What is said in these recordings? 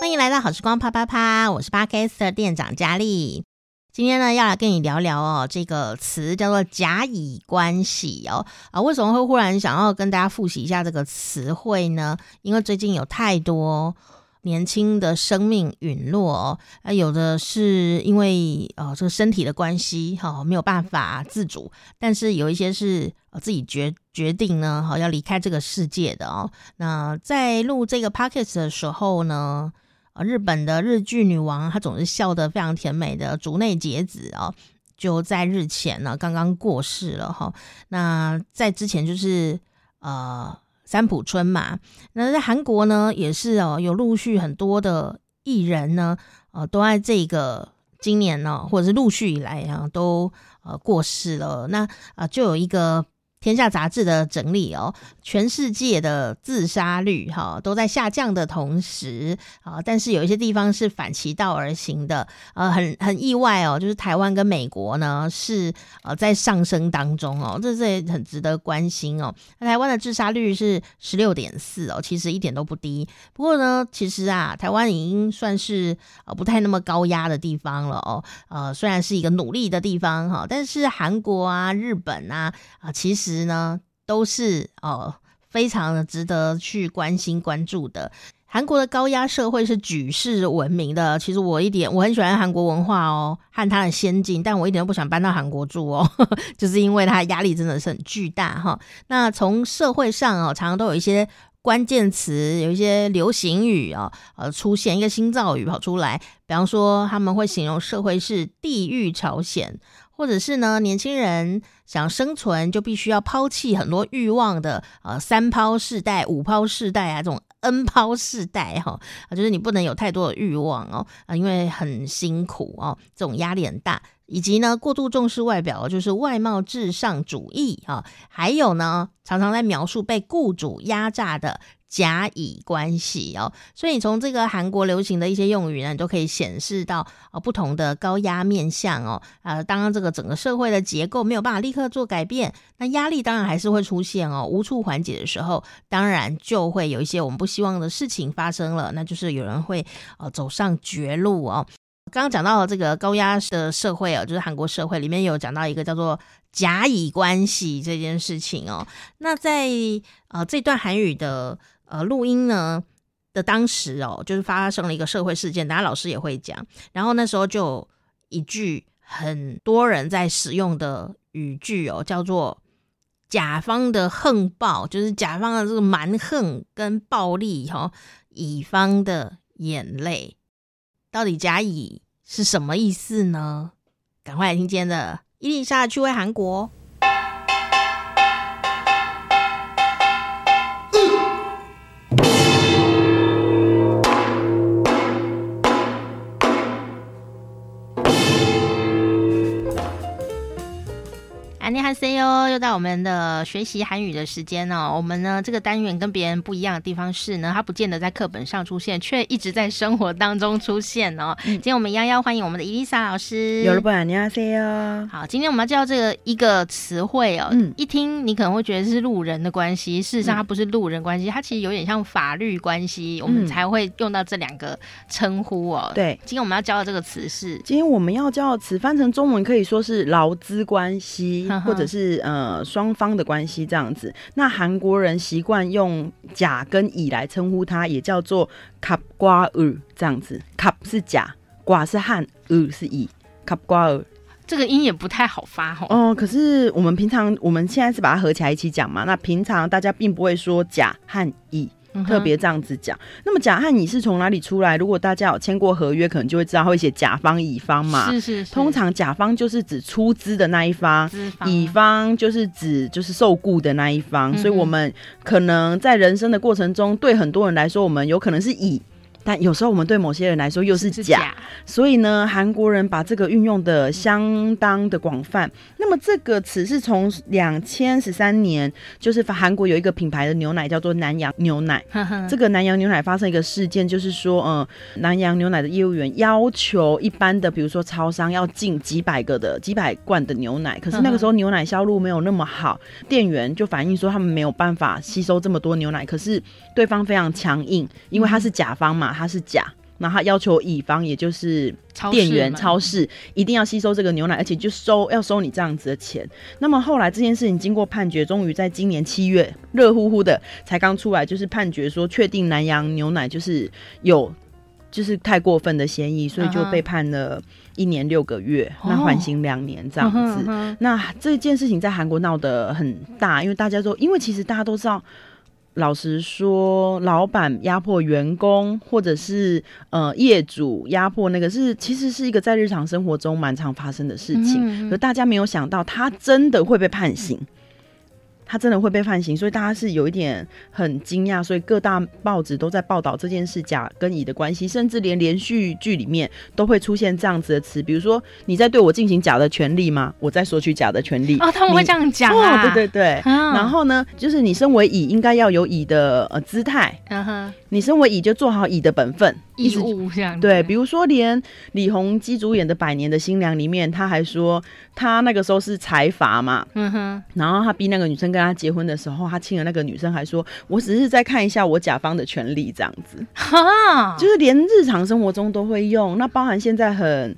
欢迎来到好时光啪啪啪，我是 Podcast 店长佳丽。今天呢，要来跟你聊聊哦，这个词叫做甲乙关系哦。啊，为什么会忽然想要跟大家复习一下这个词汇呢？因为最近有太多年轻的生命陨落哦，啊，有的是因为呃这个身体的关系哈，没有办法自主，但是有一些是呃自己决决定呢，好要离开这个世界的哦。那在录这个 Podcast 的时候呢，日本的日剧女王，她总是笑得非常甜美的竹内结子哦，就在日前呢刚刚过世了哈。那在之前就是呃三浦春马，那在韩国呢也是哦，有陆续很多的艺人呢，呃都在这个今年呢，或者是陆续以来啊都呃过世了。那啊就有一个。天下杂志的整理哦，全世界的自杀率哈都在下降的同时啊，但是有一些地方是反其道而行的，呃，很很意外哦，就是台湾跟美国呢是呃在上升当中哦，这这也很值得关心哦。那台湾的自杀率是十六点四哦，其实一点都不低。不过呢，其实啊，台湾已经算是呃不太那么高压的地方了哦，呃，虽然是一个努力的地方哈，但是韩国啊、日本啊啊，其实。实呢，都是哦，非常的值得去关心关注的。韩国的高压社会是举世闻名的。其实我一点我很喜欢韩国文化哦，和它的先进，但我一点都不想搬到韩国住哦，就是因为它压力真的是很巨大哈。那从社会上哦，常常都有一些关键词，有一些流行语啊，呃，出现一个新造语跑出来，比方说他们会形容社会是地狱朝鲜。或者是呢，年轻人想生存就必须要抛弃很多欲望的，呃，三抛世代、五抛世代啊，这种 N 抛世代哈，啊，就是你不能有太多的欲望哦，啊，因为很辛苦哦，这种压力很大，以及呢，过度重视外表，就是外貌至上主义啊，还有呢，常常在描述被雇主压榨的。甲乙关系哦，所以你从这个韩国流行的一些用语呢，你都可以显示到呃不同的高压面向哦。呃，当这个整个社会的结构没有办法立刻做改变，那压力当然还是会出现哦。无处缓解的时候，当然就会有一些我们不希望的事情发生了，那就是有人会呃走上绝路哦。刚刚讲到了这个高压的社会哦，就是韩国社会里面有讲到一个叫做甲乙关系这件事情哦。那在呃这段韩语的。呃，录音呢的当时哦，就是发生了一个社会事件，大家老师也会讲。然后那时候就一句很多人在使用的语句哦，叫做“甲方的横暴”，就是甲方的这个蛮横跟暴力哈、乙方的眼泪，到底甲乙是什么意思呢？赶快来听今天的伊丽莎趣味韩国。你好，C 哟，又到我们的学习韩语的时间哦。我们呢，这个单元跟别人不一样的地方是呢，它不见得在课本上出现，却一直在生活当中出现哦。嗯、今天我们一样要欢迎我们的伊丽莎老师。有了不然，你好，C 哟。好，今天我们要介绍这个一个词汇哦。嗯，一听你可能会觉得是路人的关系，事实上它不是路人关系，它其实有点像法律关系，我们才会用到这两个称呼哦。对，今天我们要教的这个词是，今天我们要教的词翻成中文可以说是劳资关系。或者可是呃双方的关系这样子。那韩国人习惯用甲跟乙来称呼他，也叫做卡瓜尔这样子。卡是甲，瓜是汉，尔是乙，卡瓜尔。这个音也不太好发哦，可是我们平常我们现在是把它合起来一起讲嘛，那平常大家并不会说甲和乙。特别这样子讲，那么甲和乙是从哪里出来？如果大家有签过合约，可能就会知道会写甲方乙方嘛。是是是。通常甲方就是指出资的那一方，方乙方就是指就是受雇的那一方。嗯、所以我们可能在人生的过程中，对很多人来说，我们有可能是乙。但有时候我们对某些人来说又是假，所以呢，韩国人把这个运用的相当的广泛。那么这个词是从两千十三年，就是韩国有一个品牌的牛奶叫做南洋牛奶。这个南洋牛奶发生一个事件，就是说，嗯，南洋牛奶的业务员要求一般的，比如说超商要进几百个的几百罐的牛奶，可是那个时候牛奶销路没有那么好，店员就反映说他们没有办法吸收这么多牛奶，可是对方非常强硬，因为他是甲方嘛。他是假，那他要求乙方，也就是店员超市，一定要吸收这个牛奶，而且就收要收你这样子的钱。那么后来这件事情经过判决，终于在今年七月热乎乎的才刚出来，就是判决说确定南洋牛奶就是有就是太过分的嫌疑，所以就被判了一年六个月，那缓刑两年这样子。那这件事情在韩国闹得很大，因为大家都因为其实大家都知道。老实说，老板压迫员工，或者是呃业主压迫那个是，是其实是一个在日常生活中蛮常发生的事情。可大家没有想到，他真的会被判刑。他真的会被判刑，所以大家是有一点很惊讶，所以各大报纸都在报道这件事甲跟乙的关系，甚至连连续剧里面都会出现这样子的词，比如说你在对我进行甲的权利吗？我在索取甲的权利哦，他们会这样讲啊？哦、对对对，嗯、然后呢，就是你身为乙应该要有乙的呃姿态，嗯哼，你身为乙就做好乙的本分。义务这样对，比如说连李弘基主演的《百年的新娘》里面，他还说他那个时候是财阀嘛，嗯哼，然后他逼那个女生跟他结婚的时候，他亲了那个女生，还说我只是在看一下我甲方的权利这样子，哈，就是连日常生活中都会用，那包含现在很。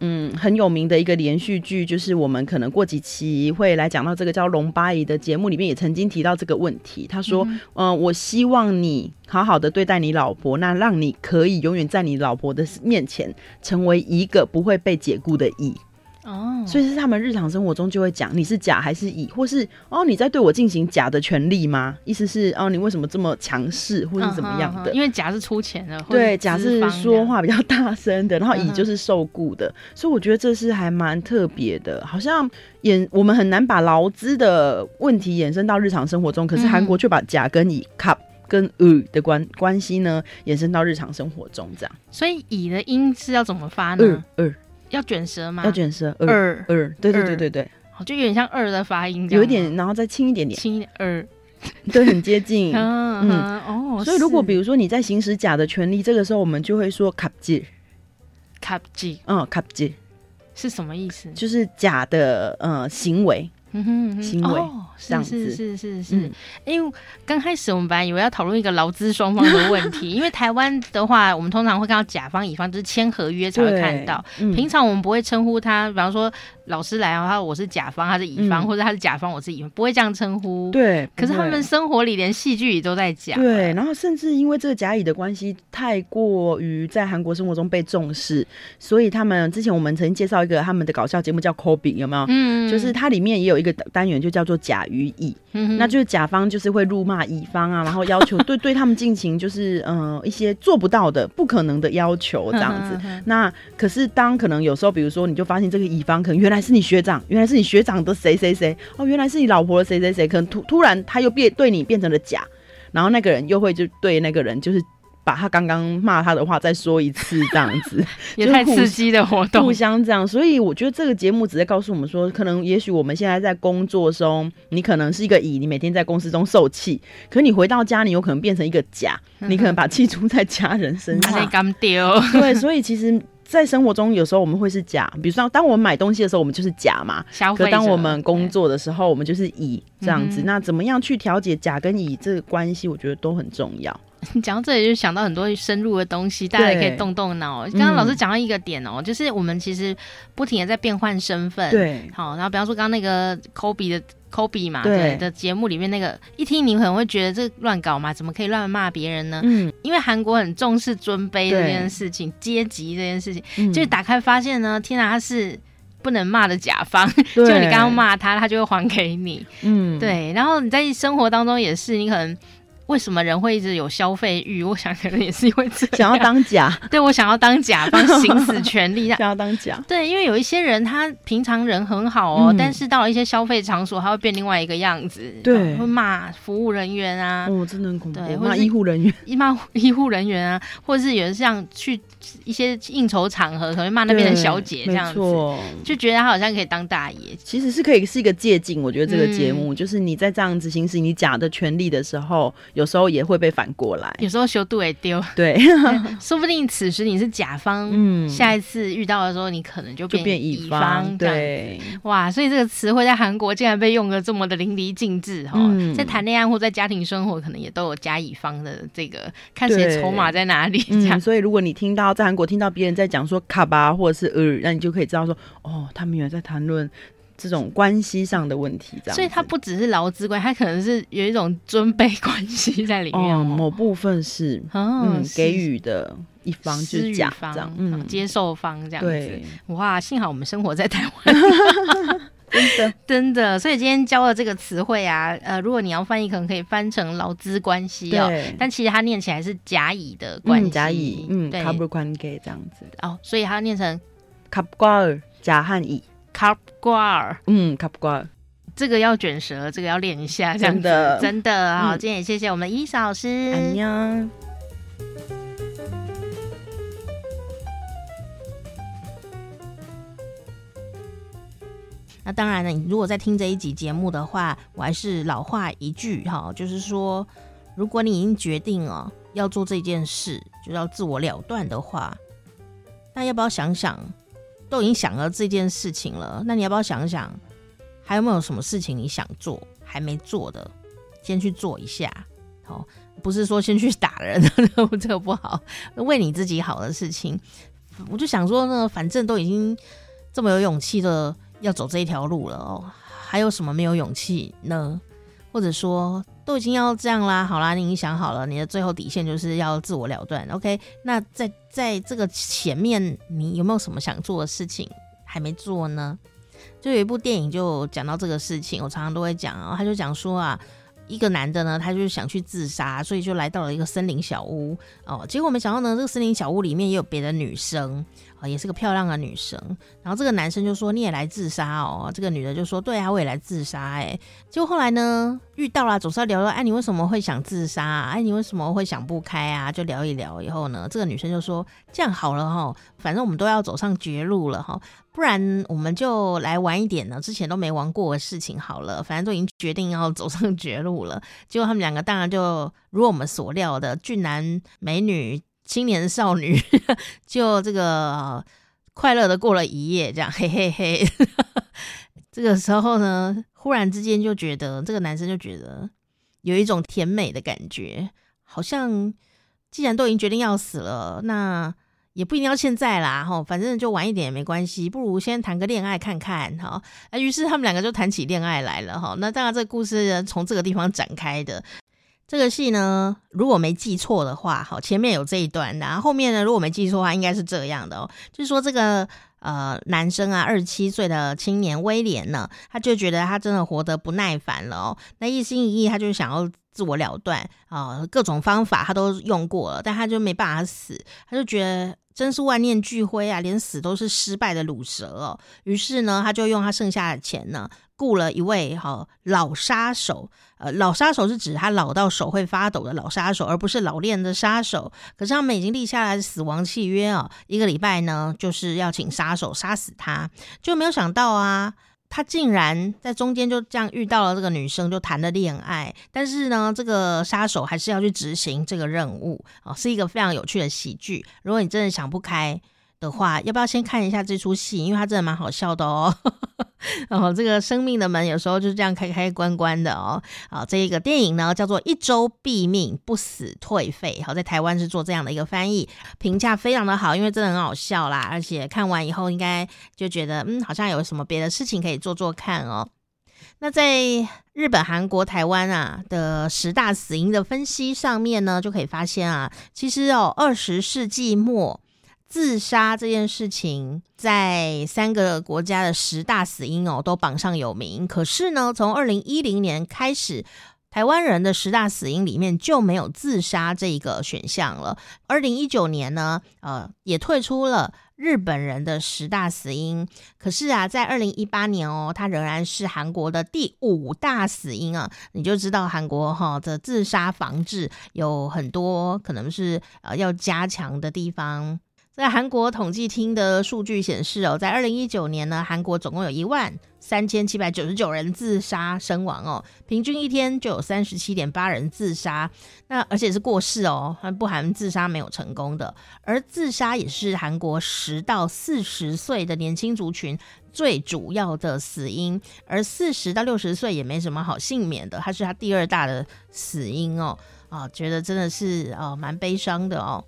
嗯，很有名的一个连续剧，就是我们可能过几期会来讲到这个叫《龙八姨》的节目里面，也曾经提到这个问题。他说：“嗯、呃，我希望你好好的对待你老婆，那让你可以永远在你老婆的面前成为一个不会被解雇的乙。”哦，所以是他们日常生活中就会讲你是甲还是乙，或是哦你在对我进行甲的权利吗？意思是哦你为什么这么强势，或是怎么样的？因为甲是出钱的，对，甲是说话比较大声的，然后乙就是受雇的，所以我觉得这是还蛮特别的，好像衍我们很难把劳资的问题延伸到日常生活中，可是韩国却把甲跟乙、卡跟呃的关关系呢延伸到日常生活中，这样。所以乙的音是要怎么发呢？二。要卷舌吗？要卷舌，二二，对对对对对，就有点像二的发音，有一点，然后再轻一点点，轻一点，二，对，很接近，嗯哦。所以如果比如说你在行使假的权利，这个时候我们就会说 cap g，cap g，嗯，cap g 是什么意思？就是假的，呃，行为。嗯哼，行为这样子，是是是是，嗯、因为刚开始我们本来以为要讨论一个劳资双方的问题，因为台湾的话，我们通常会看到甲方乙方就是签合约才会看到，嗯、平常我们不会称呼他，比方说。老师来的话，我是甲方，他是乙方，嗯、或者他是甲方，我是乙方，不会这样称呼。对，可是他们生活里连戏剧里都在讲。对，然后甚至因为这个甲乙的关系太过于在韩国生活中被重视，所以他们之前我们曾经介绍一个他们的搞笑节目叫《Kobe》，有没有？嗯，就是它里面也有一个单元，就叫做甲与乙。嗯，那就是甲方就是会辱骂乙方啊，然后要求对对他们进行就是嗯、呃、一些做不到的、不可能的要求这样子。那可是当可能有时候，比如说你就发现这个乙方可能原来。是你学长，原来是你学长的谁谁谁哦，原来是你老婆的谁谁谁，可能突突然他又变对你变成了假，然后那个人又会就对那个人就是把他刚刚骂他的话再说一次，这样子 也太刺激的活动，互相这样，所以我觉得这个节目只在告诉我们说，可能也许我们现在在工作中，你可能是一个乙，你每天在公司中受气，可你回到家，你有可能变成一个甲，你可能把气出在家人身上，丢 对，所以其实。在生活中，有时候我们会是甲，比如说，当我们买东西的时候，我们就是甲嘛。可当我们工作的时候，我们就是乙这样子。嗯、那怎么样去调节甲跟乙这个关系？我觉得都很重要。你 讲到这里，就想到很多深入的东西，大家也可以动动脑。刚刚老师讲到一个点哦、喔，嗯、就是我们其实不停的在变换身份。对，好，然后比方说刚刚那个 Kobe 的。Kobe 嘛，对的节目里面那个一听，你可能会觉得这乱搞嘛，怎么可以乱骂别人呢？嗯，因为韩国很重视尊卑这件事情，阶级这件事情，嗯、就打开发现呢，天哪，他是不能骂的甲方，对就你刚刚骂他，他就会还给你。嗯，对，然后你在生活当中也是，你可能。为什么人会一直有消费欲？我想可能也是因为这样想要当甲，对，我想要当甲方行使权利，想要当甲。对，因为有一些人他平常人很好哦，嗯、但是到了一些消费场所，他会变另外一个样子，对，会骂服务人员啊，哦，真的很恐怖，对，骂医护人员，骂医护人员啊，或者是有人像去一些应酬场合，可能会骂那边的小姐这样子，就觉得他好像可以当大爷，其实是可以是一个借鉴。我觉得这个节目、嗯、就是你在这样子行使你假的权利的时候。有时候也会被反过来，有时候修度也丢。对，说不定此时你是甲方，嗯，下一次遇到的时候，你可能就变乙方。对，哇，所以这个词汇在韩国竟然被用的这么的淋漓尽致哈，嗯、在谈恋爱或在家庭生活，可能也都有甲乙方的这个看谁筹码在哪里这样、嗯。所以如果你听到在韩国听到别人在讲说卡巴或者是呃，那你就可以知道说，哦，他们原来在谈论。这种关系上的问题，这样，所以它不只是劳资关系，它可能是有一种尊卑关系在里面哦。某部分是嗯给予的一方，是甲方，嗯，接受方这样子。哇，幸好我们生活在台湾，真的真的。所以今天教了这个词汇啊，呃，如果你要翻译，可能可以翻成劳资关系哦。但其实它念起来是甲乙的关系，甲乙，嗯，卡布宽给这样子。哦，所以它念成卡布瓜尔甲和乙。卡瓜尔，嗯，卡瓜尔，这个要卷舌，这个要练一下，这样的，真的好，嗯、今天也谢谢我们伊嫂老师，安呀。那当然了，你如果在听这一集节目的话，我还是老话一句哈，就是说，如果你已经决定哦要做这件事，就要自我了断的话，那要不要想想？都已经想了这件事情了，那你要不要想想，还有没有什么事情你想做还没做的，先去做一下。好，不是说先去打人，这个不好，为你自己好的事情。我就想说呢，反正都已经这么有勇气的要走这一条路了哦，还有什么没有勇气呢？或者说都已经要这样啦，好啦，你已经想好了，你的最后底线就是要自我了断。OK，那在在这个前面，你有没有什么想做的事情还没做呢？就有一部电影就讲到这个事情，我常常都会讲哦，他就讲说啊。一个男的呢，他就是想去自杀，所以就来到了一个森林小屋哦。结果没想到呢，这个森林小屋里面也有别的女生啊、也是个漂亮的女生。然后这个男生就说：“你也来自杀哦？”这个女的就说：“对啊，我也来自杀。”哎，结果后来呢，遇到了，总是要聊聊。哎，你为什么会想自杀？哎，你为什么会想不开啊？就聊一聊。以后呢，这个女生就说：“这样好了哈，反正我们都要走上绝路了哈。”不然我们就来玩一点呢，之前都没玩过的事情好了，反正都已经决定要走上 绝路了。结果他们两个当然就如我们所料的，俊男美女、青年少女，就这个快乐的过了一夜，这样嘿嘿 嘿。这个时候呢，忽然之间就觉得这个男生就觉得有一种甜美的感觉，好像既然都已经决定要死了，那。也不一定要现在啦，哈，反正就晚一点也没关系，不如先谈个恋爱看看，哈。啊，于是他们两个就谈起恋爱来了，哈。那当然，这个故事从这个地方展开的。这个戏呢，如果没记错的话，好，前面有这一段，然后后面呢，如果没记错的话，应该是这样的哦，就是说这个呃男生啊，二十七岁的青年威廉呢，他就觉得他真的活得不耐烦了哦，那一心一意他就想要自我了断啊，各种方法他都用过了，但他就没办法死，他就觉得。真是万念俱灰啊，连死都是失败的鲁蛇哦。于是呢，他就用他剩下的钱呢，雇了一位哈、老杀手。呃，老杀手是指他老到手会发抖的老杀手，而不是老练的杀手。可是他们已经立下来死亡契约啊，一个礼拜呢，就是要请杀手杀死他。就没有想到啊。他竟然在中间就这样遇到了这个女生，就谈了恋爱。但是呢，这个杀手还是要去执行这个任务啊，是一个非常有趣的喜剧。如果你真的想不开的话，要不要先看一下这出戏？因为它真的蛮好笑的哦。然 后这个生命的门有时候就是这样开开关关的哦。啊，这一个电影呢叫做《一周毙命不死退费》。好，在台湾是做这样的一个翻译，评价非常的好，因为真的很好笑啦。而且看完以后应该就觉得，嗯，好像有什么别的事情可以做做看哦。那在日本、韩国、台湾啊的十大死因的分析上面呢，就可以发现啊，其实哦，二十世纪末。自杀这件事情，在三个国家的十大死因哦，都榜上有名。可是呢，从二零一零年开始，台湾人的十大死因里面就没有自杀这一个选项了。二零一九年呢，呃，也退出了日本人的十大死因。可是啊，在二零一八年哦，它仍然是韩国的第五大死因啊。你就知道韩国哈的自杀防治有很多可能是呃要加强的地方。在韩国统计厅的数据显示哦，在二零一九年呢，韩国总共有一万三千七百九十九人自杀身亡哦，平均一天就有三十七点八人自杀，那而且是过世哦，还不含自杀没有成功的。而自杀也是韩国十到四十岁的年轻族群最主要的死因，而四十到六十岁也没什么好幸免的，它是它第二大的死因哦，啊，觉得真的是哦蛮悲伤的哦。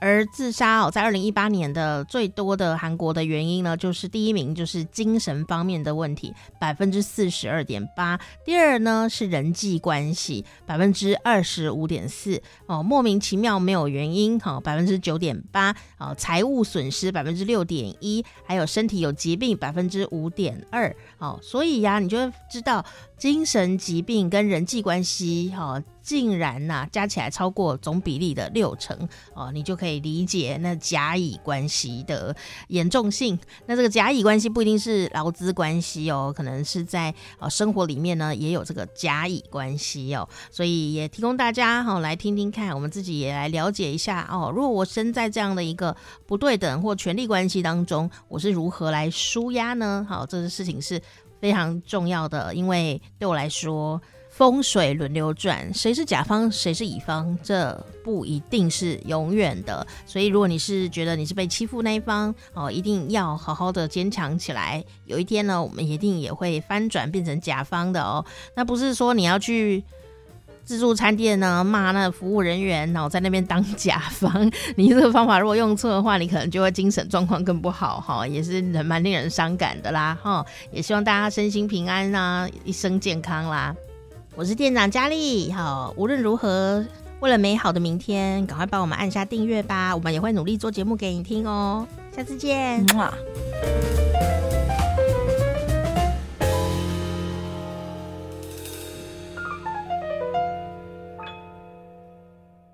而自杀哦，在二零一八年的最多的韩国的原因呢，就是第一名就是精神方面的问题，百分之四十二点八；第二呢是人际关系，百分之二十五点四。哦，莫名其妙没有原因，好百分之九点八。哦，财务损失百分之六点一，还有身体有疾病百分之五点二。哦，所以呀，你就会知道。精神疾病跟人际关系，哈，竟然呐、加起来超过总比例的六成哦，你就可以理解那甲乙关系的严重性。那这个甲乙关系不一定是劳资关系哦，可能是在呃生活里面呢也有这个甲乙关系哦，所以也提供大家哈来听听看，我们自己也来了解一下哦。如果我身在这样的一个不对等或权力关系当中，我是如何来舒压呢？好，这个事情是。非常重要的，因为对我来说，风水轮流转，谁是甲方，谁是乙方，这不一定是永远的。所以，如果你是觉得你是被欺负那一方，哦，一定要好好的坚强起来。有一天呢，我们一定也会翻转，变成甲方的哦。那不是说你要去。自助餐店呢，骂那服务人员，然后在那边当甲方，你这个方法如果用错的话，你可能就会精神状况更不好哈，也是蛮令人伤感的啦哈。也希望大家身心平安啊，一生健康啦。我是店长佳丽，好，无论如何，为了美好的明天，赶快帮我们按下订阅吧，我们也会努力做节目给你听哦。下次见。